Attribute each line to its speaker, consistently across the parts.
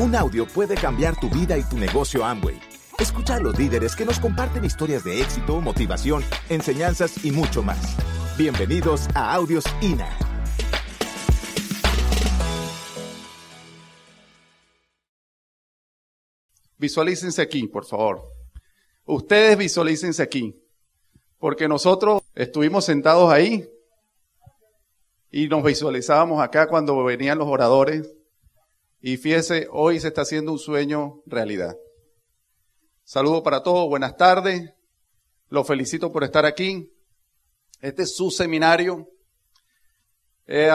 Speaker 1: Un audio puede cambiar tu vida y tu negocio Amway. Escucha a los líderes que nos comparten historias de éxito, motivación, enseñanzas y mucho más. Bienvenidos a Audios INA.
Speaker 2: Visualícense aquí, por favor. Ustedes visualícense aquí. Porque nosotros estuvimos sentados ahí y nos visualizábamos acá cuando venían los oradores. Y fíjese, hoy se está haciendo un sueño realidad. Saludo para todos, buenas tardes. Los felicito por estar aquí. Este es su seminario. Eh,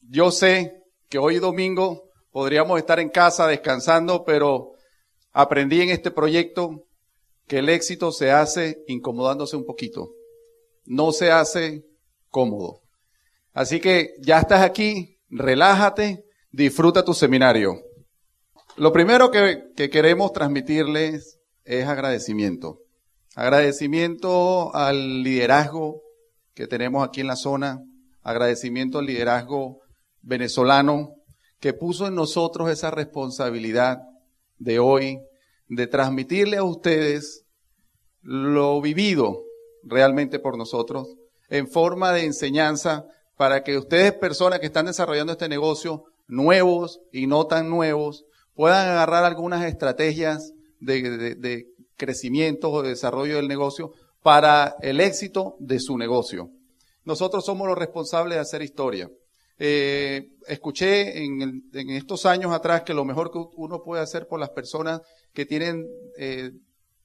Speaker 2: yo sé que hoy domingo podríamos estar en casa descansando, pero aprendí en este proyecto que el éxito se hace incomodándose un poquito. No se hace cómodo. Así que ya estás aquí, relájate, disfruta tu seminario. Lo primero que, queremos transmitirles es agradecimiento. Agradecimiento al liderazgo que tenemos aquí en la zona, agradecimiento al liderazgo venezolano que puso en nosotros esa responsabilidad de hoy de transmitirle a ustedes lo vivido realmente por nosotros en forma de enseñanza para que ustedes, personas que están desarrollando este negocio, nuevos y no tan nuevos, puedan agarrar algunas estrategias de, crecimiento o de desarrollo del negocio para el éxito de su negocio. Nosotros somos los responsables de hacer historia. Eh, escuché en, estos años atrás que lo mejor que uno puede hacer por las personas que tienen eh,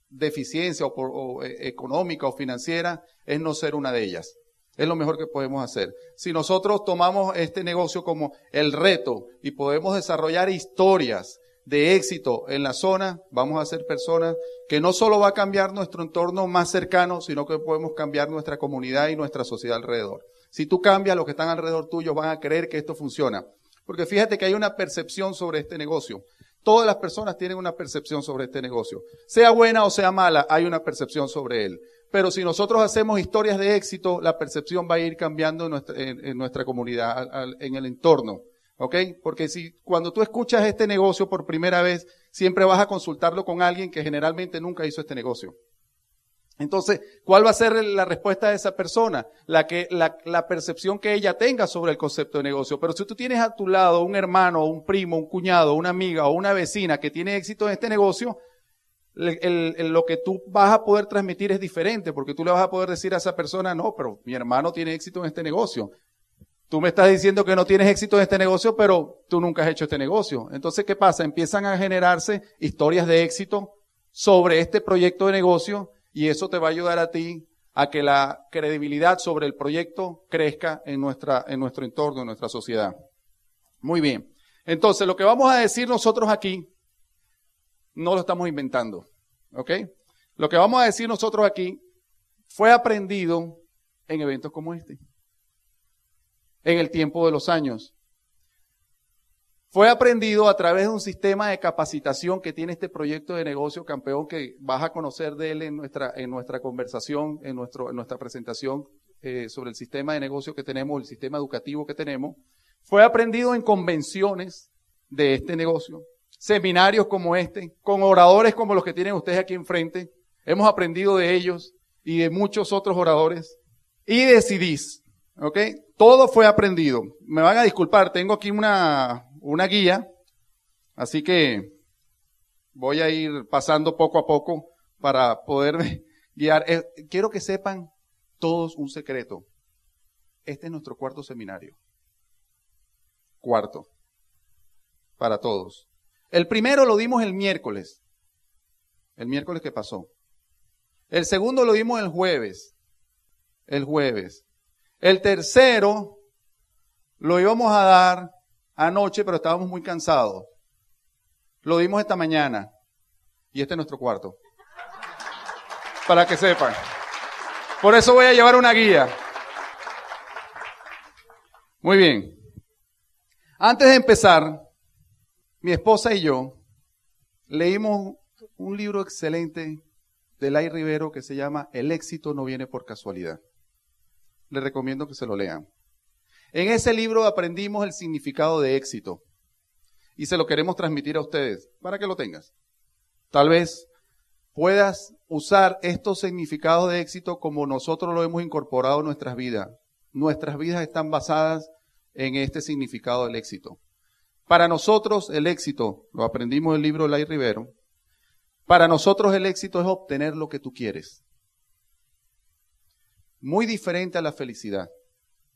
Speaker 2: deficiencia o, eh, económica o financiera es no ser una de ellas. Es lo mejor que podemos hacer. Si nosotros tomamos este negocio como el reto y podemos desarrollar historias de éxito en la zona, vamos a ser personas que no solo va a cambiar nuestro entorno más cercano, sino que podemos cambiar nuestra comunidad y nuestra sociedad alrededor. Si tú cambias, los que están alrededor tuyo van a creer que esto funciona. Porque fíjate que hay una percepción sobre este negocio. Todas las personas tienen una percepción sobre este negocio. Sea buena o sea mala, hay una percepción sobre él. Pero si nosotros hacemos historias de éxito, la percepción va a ir cambiando en nuestra, comunidad, en el entorno. ¿Ok? Porque si cuando tú escuchas este negocio por primera vez, siempre vas a consultarlo con alguien que generalmente nunca hizo este negocio. Entonces, ¿cuál va a ser la respuesta de esa persona? La, que, la, la, percepción que ella tenga sobre el concepto de negocio. Pero si tú tienes a tu lado un hermano, un primo, un cuñado, una amiga o una vecina que tiene éxito en este negocio, lo que tú vas a poder transmitir es diferente, porque tú le vas a poder decir a esa persona, no, pero mi hermano tiene éxito en este negocio. Tú me estás diciendo que no tienes éxito en este negocio, pero tú nunca has hecho este negocio. Entonces, ¿qué pasa? Empiezan a generarse historias de éxito sobre este proyecto de negocio y eso te va a ayudar a ti a que la credibilidad sobre el proyecto crezca en, nuestra, en nuestro entorno, en nuestra sociedad. Muy bien. Entonces, lo que vamos a decir nosotros aquí no lo estamos inventando. ¿Ok? Lo que vamos a decir nosotros aquí fue aprendido en eventos como este, en el tiempo de los años. Fue aprendido a través de un sistema de capacitación que tiene este proyecto de negocio campeón que vas a conocer de él en nuestra, en nuestra conversación, en, nuestro, en nuestra presentación eh, sobre el sistema de negocio que tenemos, el sistema educativo que tenemos. Fue aprendido en convenciones de este negocio seminarios como este, con oradores como los que tienen ustedes aquí enfrente. Hemos aprendido de ellos y de muchos otros oradores. Y decidís, ¿ok? Todo fue aprendido. Me van a disculpar, tengo aquí una, una guía, así que voy a ir pasando poco a poco para poderme guiar. Eh, quiero que sepan todos un secreto. Este es nuestro cuarto seminario. Cuarto. Para todos. El primero lo dimos el miércoles, el miércoles que pasó. El segundo lo dimos el jueves, el jueves. El tercero lo íbamos a dar anoche, pero estábamos muy cansados. Lo dimos esta mañana. Y este es nuestro cuarto. Para que sepan. Por eso voy a llevar una guía. Muy bien. Antes de empezar, mi esposa y yo leímos un libro excelente de Lai Rivero que se llama El éxito no viene por casualidad. Les recomiendo que se lo lean. En ese libro aprendimos el significado de éxito. y se lo queremos transmitir a ustedes para que lo tengas. Tal vez puedas usar estos significados de éxito como nosotros lo hemos incorporado en nuestras vidas. Nuestras vidas están basadas en este significado del éxito. Para nosotros el éxito, lo aprendimos en el libro de Lai Rivero, para nosotros el éxito es obtener lo que tú quieres. Muy diferente a la felicidad,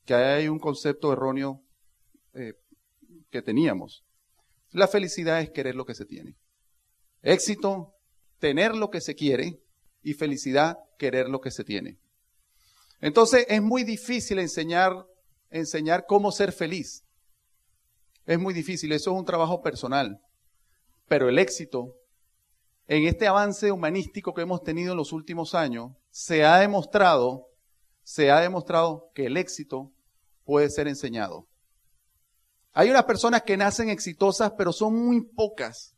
Speaker 2: que hay un concepto erróneo eh, que teníamos. La felicidad es querer lo que se tiene. Éxito, tener lo que se quiere y felicidad, querer lo que se tiene. Entonces es muy difícil enseñar, enseñar cómo ser feliz. Es muy difícil, eso es un trabajo personal. Pero el éxito, en este avance humanístico que hemos tenido en los últimos años, se ha demostrado, se ha demostrado que el éxito puede ser enseñado. Hay unas personas que nacen exitosas, pero son muy pocas.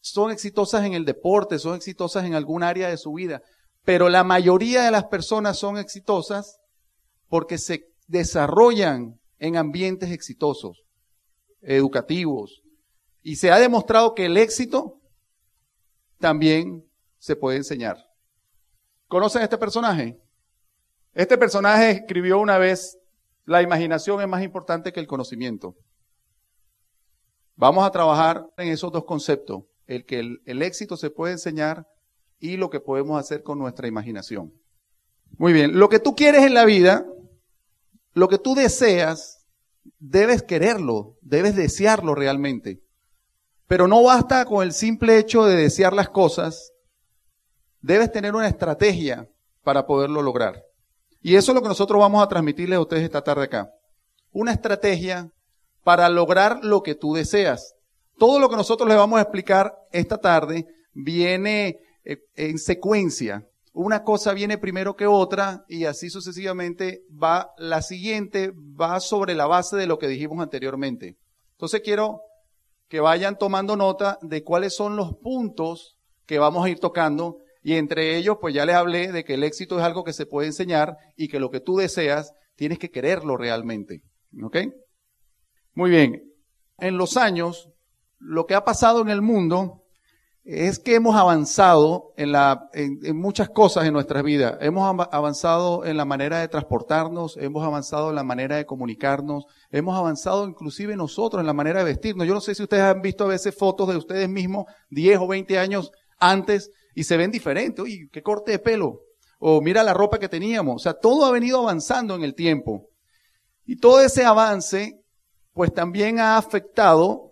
Speaker 2: Son exitosas en el deporte, son exitosas en algún área de su vida, pero la mayoría de las personas son exitosas porque se desarrollan en ambientes exitosos, educativos. Y se ha demostrado que el éxito también se puede enseñar. ¿Conocen este personaje? Este personaje escribió una vez, la imaginación es más importante que el conocimiento. Vamos a trabajar en esos dos conceptos, el que el, éxito se puede enseñar y lo que podemos hacer con nuestra imaginación. Muy bien, lo que tú quieres en la vida, lo que tú deseas, debes quererlo, debes desearlo realmente. Pero no basta con el simple hecho de desear las cosas, debes tener una estrategia para poderlo lograr. Y eso es lo que nosotros vamos a transmitirles a ustedes esta tarde acá. Una estrategia para lograr lo que tú deseas. Todo lo que nosotros les vamos a explicar esta tarde viene eh, en secuencia. Una cosa viene primero que otra y así sucesivamente va la siguiente, va sobre la base de lo que dijimos anteriormente. Entonces quiero que vayan tomando nota de cuáles son los puntos que vamos a ir tocando y entre ellos pues ya les hablé de que el éxito es algo que se puede enseñar y que lo que tú deseas tienes que quererlo realmente. ¿Ok? Muy bien, en los años, lo que ha pasado en el mundo es que hemos avanzado en, la, en, muchas cosas en nuestras vidas. Hemos avanzado en la manera de transportarnos, hemos avanzado en la manera de comunicarnos, hemos avanzado inclusive nosotros en la manera de vestirnos. Yo no sé si ustedes han visto a veces fotos de ustedes mismos 10 o 20 años antes y se ven diferentes. Uy, qué corte de pelo. O mira la ropa que teníamos. O sea, todo ha venido avanzando en el tiempo. Y todo ese avance pues también ha afectado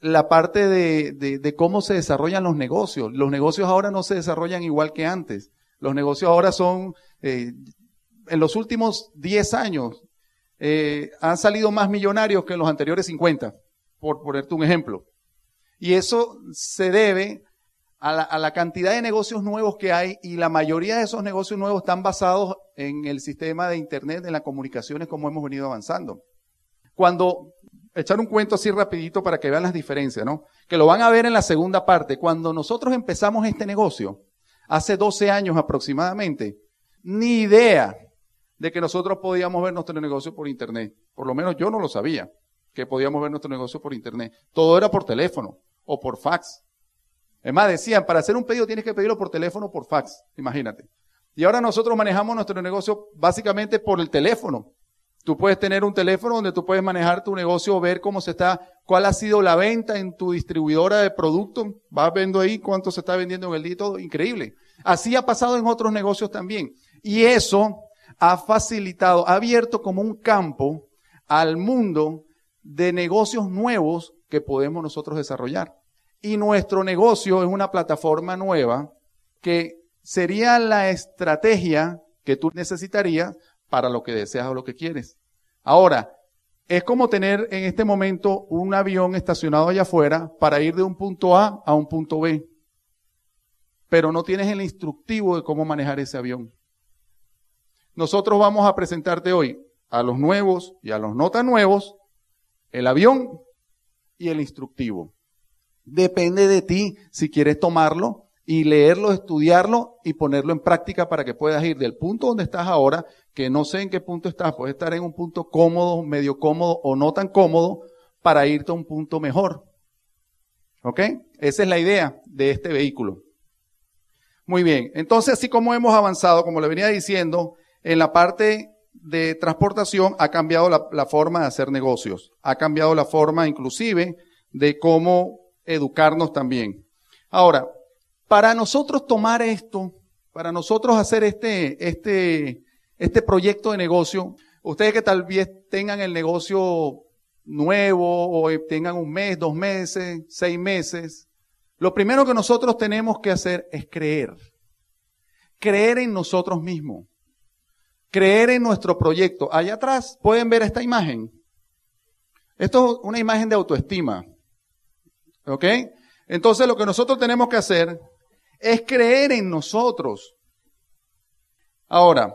Speaker 2: la parte de, cómo se desarrollan los negocios. Los negocios ahora no se desarrollan igual que antes. Los negocios ahora son, eh, en los últimos 10 años, eh, han salido más millonarios que en los anteriores 50, por ponerte un ejemplo. Y eso se debe a la, a la, cantidad de negocios nuevos que hay y la mayoría de esos negocios nuevos están basados en el sistema de Internet, en las comunicaciones, como hemos venido avanzando. Cuando, echar un cuento así rapidito para que vean las diferencias, ¿no? Que lo van a ver en la segunda parte. Cuando nosotros empezamos este negocio, hace 12 años aproximadamente, ni idea de que nosotros podíamos ver nuestro negocio por internet. Por lo menos yo no lo sabía, que podíamos ver nuestro negocio por internet. Todo era por teléfono o por fax. Es más, decían, para hacer un pedido tienes que pedirlo por teléfono o por fax, imagínate. Y ahora nosotros manejamos nuestro negocio básicamente por el teléfono. Tú puedes tener un teléfono donde tú puedes manejar tu negocio, ver cómo se está, cuál ha sido la venta en tu distribuidora de productos. Vas viendo ahí cuánto se está vendiendo en el día y todo. Increíble. Así ha pasado en otros negocios también. Y eso ha facilitado, ha abierto como un campo al mundo de negocios nuevos que podemos nosotros desarrollar. Y nuestro negocio es una plataforma nueva que sería la estrategia que tú necesitarías para lo que deseas o lo que quieres. Ahora, es como tener en este momento un avión estacionado allá afuera para ir de un punto A a un punto B, pero no tienes el instructivo de cómo manejar ese avión. Nosotros vamos a presentarte hoy a los nuevos y a los no tan nuevos el avión y el instructivo. Depende de ti si quieres tomarlo y leerlo, estudiarlo y ponerlo en práctica para que puedas ir del punto donde estás ahora que no sé en qué punto estás, puedes estar en un punto cómodo, medio cómodo o no tan cómodo para irte a un punto mejor. ¿Ok? Esa es la idea de este vehículo. Muy bien, entonces así como hemos avanzado, como le venía diciendo, en la parte de transportación ha cambiado la, la, forma de hacer negocios, ha cambiado la forma inclusive de cómo educarnos también. Ahora, para nosotros tomar esto, para nosotros hacer este, este, este proyecto de negocio, ustedes que tal vez tengan el negocio nuevo o tengan un mes, dos meses, seis meses, lo primero que nosotros tenemos que hacer es creer. Creer en nosotros mismos. Creer en nuestro proyecto. Allá atrás pueden ver esta imagen. Esto es una imagen de autoestima. ¿Ok? Entonces lo que nosotros tenemos que hacer es creer en nosotros. Ahora,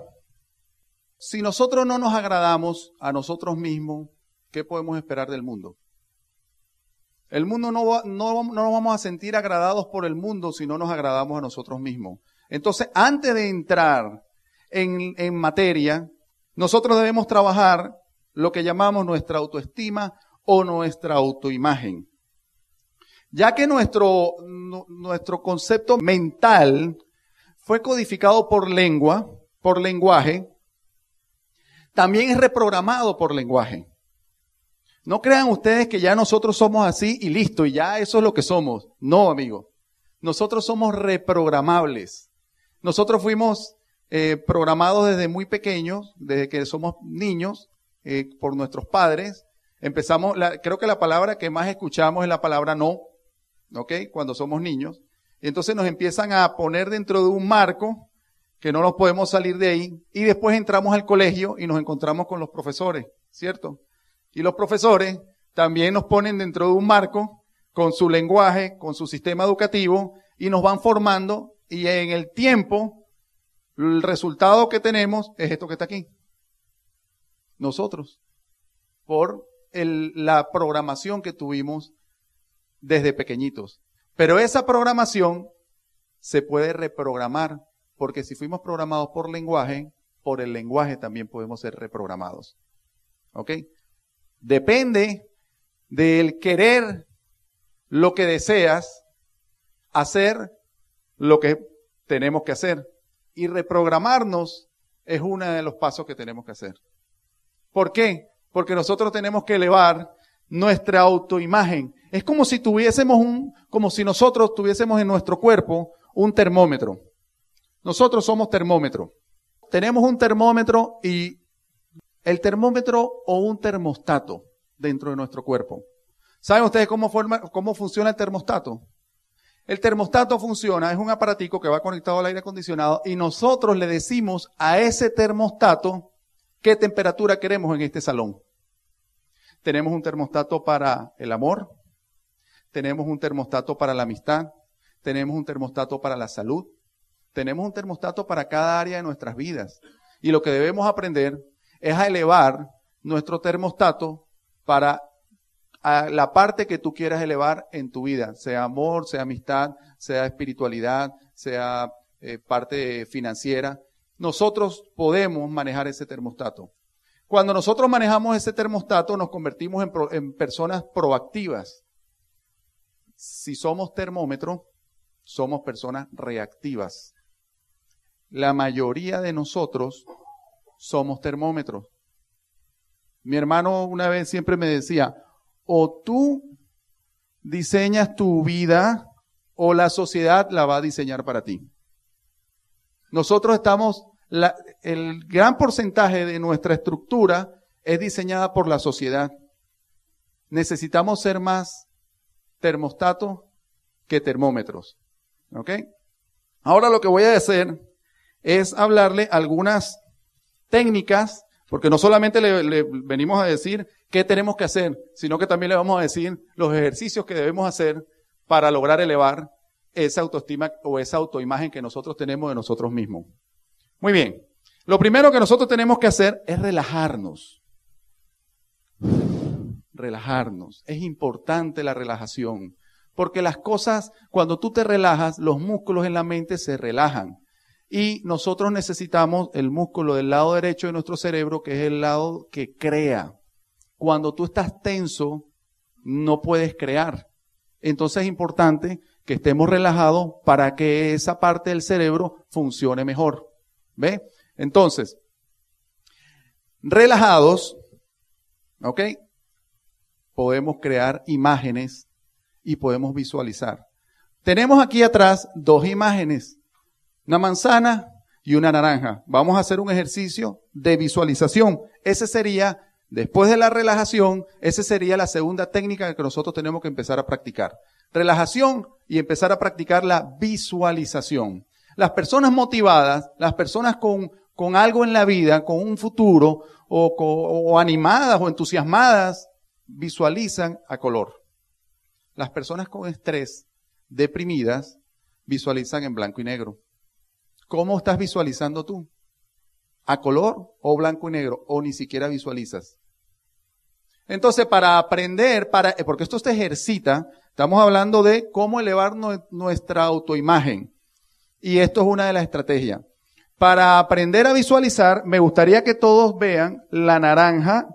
Speaker 2: si nosotros no nos agradamos a nosotros mismos, ¿qué podemos esperar del mundo? El mundo no, no, no, nos vamos a sentir agradados por el mundo si no nos agradamos a nosotros mismos. Entonces, antes de entrar en, en materia, nosotros debemos trabajar lo que llamamos nuestra autoestima o nuestra autoimagen. Ya que nuestro, nuestro concepto mental fue codificado por lengua, por lenguaje, también es reprogramado por lenguaje. No crean ustedes que ya nosotros somos así y listo, y ya eso es lo que somos. No, amigo. Nosotros somos reprogramables. Nosotros fuimos eh, programados desde muy pequeños, desde que somos niños, eh, por nuestros padres. Empezamos, la, creo que la palabra que más escuchamos es la palabra no, ¿ok? Cuando somos niños. Entonces nos empiezan a poner dentro de un marco que no nos podemos salir de ahí. Y después entramos al colegio y nos encontramos con los profesores, ¿cierto? Y los profesores también nos ponen dentro de un marco con su lenguaje, con su sistema educativo y nos van formando y en el tiempo el resultado que tenemos es esto que está aquí. Nosotros, por el, la programación que tuvimos desde pequeñitos. Pero esa programación se puede reprogramar, porque si fuimos programados por lenguaje, por el lenguaje también podemos ser reprogramados. ¿Ok? Depende del querer lo que deseas, hacer lo que tenemos que hacer. Y reprogramarnos es uno de los pasos que tenemos que hacer. ¿Por qué? Porque nosotros tenemos que elevar nuestra autoimagen. Es como si tuviésemos un, como si nosotros tuviésemos en nuestro cuerpo un termómetro. Nosotros somos termómetro. Tenemos un termómetro y el termómetro o un termostato dentro de nuestro cuerpo. ¿Saben ustedes cómo, funciona el termostato? El termostato funciona, es un aparatico que va conectado al aire acondicionado y nosotros le decimos a ese termostato qué temperatura queremos en este salón. Tenemos un termostato para el amor, tenemos un termostato para la amistad, tenemos un termostato para la salud, tenemos un termostato para cada área de nuestras vidas. Y lo que debemos aprender es a elevar nuestro termostato para la parte que tú quieras elevar en tu vida, sea amor, sea amistad, sea espiritualidad, sea eh, parte financiera. Nosotros podemos manejar ese termostato. Cuando nosotros manejamos ese termostato nos convertimos en, en personas proactivas. Si somos termómetro, somos personas reactivas. La mayoría de nosotros somos termómetros. Mi hermano una vez siempre me decía, o tú diseñas tu vida o la sociedad la va a diseñar para ti. Nosotros estamos, el gran porcentaje de nuestra estructura es diseñada por la sociedad. Necesitamos ser más termostatos que termómetros. ¿Ok? Ahora lo que voy a hacer es hablarle algunas técnicas porque no solamente le, venimos a decir qué tenemos que hacer, sino que también le vamos a decir los ejercicios que debemos hacer para lograr elevar esa autoestima o esa autoimagen que nosotros tenemos de nosotros mismos. Muy bien. Lo primero que nosotros tenemos que hacer es relajarnos. Relajarnos. Es importante la relajación. Porque las cosas, cuando tú te relajas, los músculos en la mente se relajan. Y nosotros necesitamos el músculo del lado derecho de nuestro cerebro, que es el lado que crea. Cuando tú estás tenso, no puedes crear. entonces es importante que estemos relajados para que esa parte del cerebro funcione mejor. ¿Ve? Entonces, relajados, ¿ok? Podemos crear imágenes y podemos visualizar. Tenemos aquí atrás dos imágenes, una manzana y una naranja. Vamos a hacer un ejercicio de visualización. Ese sería, después de la relajación, esa sería la segunda técnica que nosotros tenemos que empezar a practicar. Relajación y empezar a practicar la visualización. Las personas motivadas, las personas con, algo en la vida, con un futuro, o animadas o entusiasmadas, visualizan a color. Las personas con estrés, deprimidas, visualizan en blanco y negro. ¿Cómo estás visualizando tú? ¿A color o blanco y negro? ¿O ni siquiera visualizas? Entonces, para aprender, para, porque esto se ejercita, estamos hablando de cómo elevar nuestra autoimagen. Y esto es una de las estrategias. Para aprender a visualizar, me gustaría que todos vean la naranja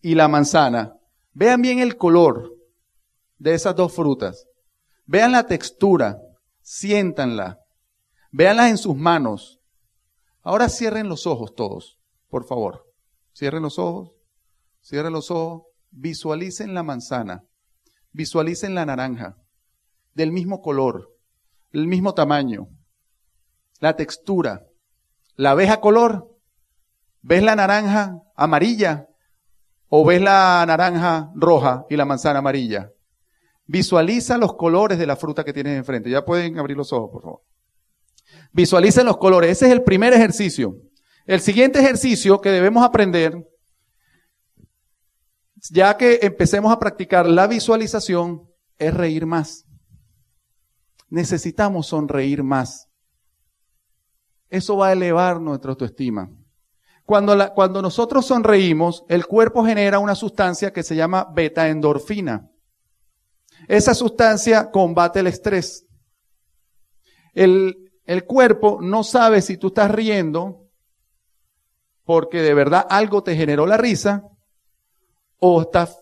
Speaker 2: y la manzana. Vean bien el color de esas dos frutas. Vean la textura, siéntanla. Véanlas en sus manos. Ahora cierren los ojos todos, por favor. Cierren los ojos, cierren los ojos, visualicen la manzana, visualicen la naranja, del mismo color, el mismo tamaño, la textura. ¿La ves a color? ¿Ves la naranja amarilla? ¿O ves la naranja roja y la manzana amarilla? Visualiza los colores de la fruta que tienes enfrente. Ya pueden abrir los ojos, por favor. Visualicen los colores. Ese es el primer ejercicio. El siguiente ejercicio que debemos aprender, ya que empecemos a practicar la visualización, es reír más. Necesitamos sonreír más. Eso va a elevar nuestra autoestima. Cuando, nosotros sonreímos, el cuerpo genera una sustancia que se llama beta endorfina. Esa sustancia combate el estrés. El, el cuerpo no sabe si tú estás riendo porque de verdad algo te generó la risa o estás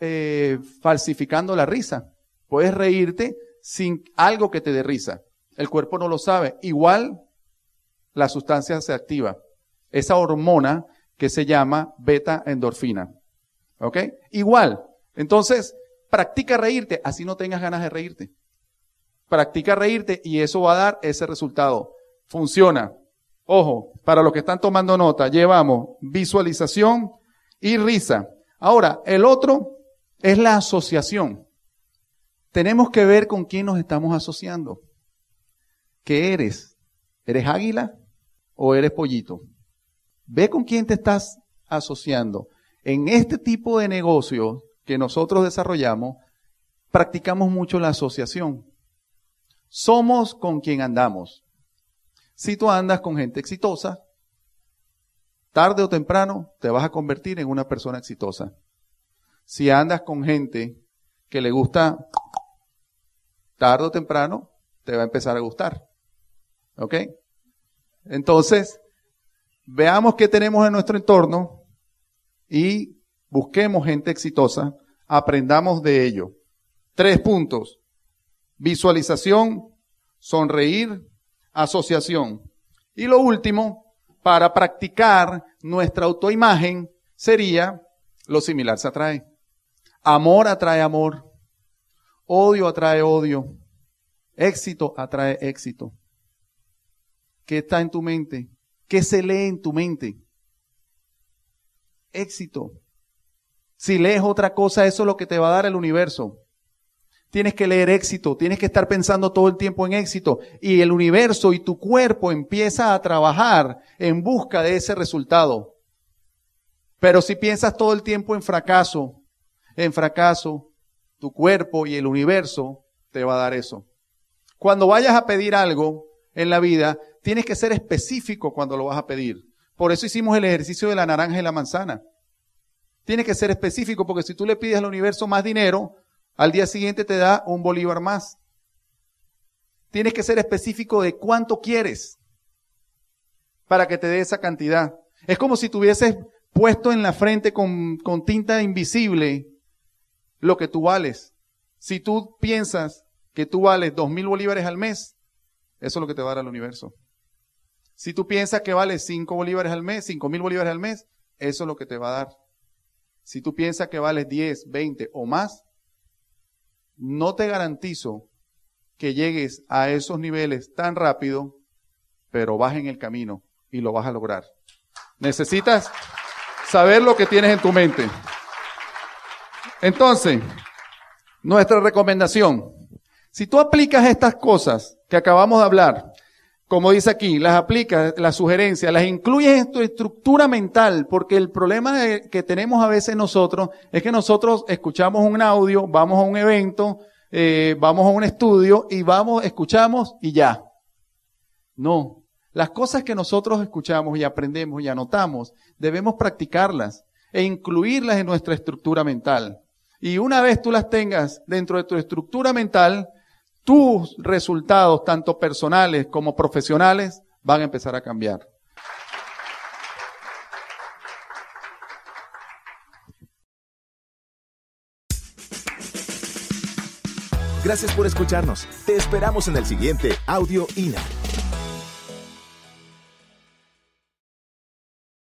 Speaker 2: eh, falsificando la risa. Puedes reírte sin algo que te dé risa. El cuerpo no lo sabe. Igual la sustancia se activa. Esa hormona que se llama beta endorfina. ¿Ok? Igual. Entonces, practica reírte, así no tengas ganas de reírte. Practica reírte y eso va a dar ese resultado. Funciona. Ojo, para los que están tomando nota, llevamos visualización y risa. Ahora, el otro es la asociación. Tenemos que ver con quién nos estamos asociando. ¿Qué eres? ¿Eres águila o eres pollito? Ve con quién te estás asociando. En este tipo de negocios que nosotros desarrollamos, practicamos mucho la asociación. Somos con quien andamos. Si tú andas con gente exitosa, tarde o temprano te vas a convertir en una persona exitosa. Si andas con gente que le gusta, tarde o temprano te va a empezar a gustar. ¿Ok? Entonces, veamos qué tenemos en nuestro entorno y busquemos gente exitosa, aprendamos de ello. Tres puntos. Visualización, sonreír, asociación. Y lo último, para practicar nuestra autoimagen, sería lo similar se atrae. Amor atrae amor. Odio atrae odio. Éxito atrae éxito. ¿Qué está en tu mente? ¿Qué se lee en tu mente? Éxito. Si lees otra cosa, eso es lo que te va a dar el universo. Tienes que leer éxito, tienes que estar pensando todo el tiempo en éxito y el universo y tu cuerpo empieza a trabajar en busca de ese resultado. Pero si piensas todo el tiempo en fracaso, en fracaso, tu cuerpo y el universo te va a dar eso. Cuando vayas a pedir algo en la vida, tienes que ser específico cuando lo vas a pedir. Por eso hicimos el ejercicio de la naranja y la manzana. Tienes que ser específico porque si tú le pides al universo más dinero, al día siguiente te da un bolívar más. Tienes que ser específico de cuánto quieres para que te dé esa cantidad. Es como si tuvieses puesto en la frente con, tinta invisible lo que tú vales. Si tú piensas que tú vales dos mil bolívares al mes, eso es lo que te va a dar el universo. Si tú piensas que vales cinco bolívares al mes, cinco mil bolívares al mes, eso es lo que te va a dar. Si tú piensas que vales 10, 20 o más, no te garantizo que llegues a esos niveles tan rápido, pero vas en el camino y lo vas a lograr. Necesitas saber lo que tienes en tu mente. Entonces, nuestra recomendación, si tú aplicas estas cosas que acabamos de hablar, como dice aquí, las aplicas, las sugerencias, las incluyes en tu estructura mental, porque el problema que tenemos a veces nosotros es que nosotros escuchamos un audio, vamos a un evento, eh, vamos a un estudio y vamos, escuchamos y ya. No. Las cosas que nosotros escuchamos y aprendemos y anotamos, debemos practicarlas e incluirlas en nuestra estructura mental. Y una vez tú las tengas dentro de tu estructura mental, tus resultados, tanto personales como profesionales, van a empezar a cambiar.
Speaker 1: Gracias por escucharnos. Te esperamos en el siguiente Audio INA.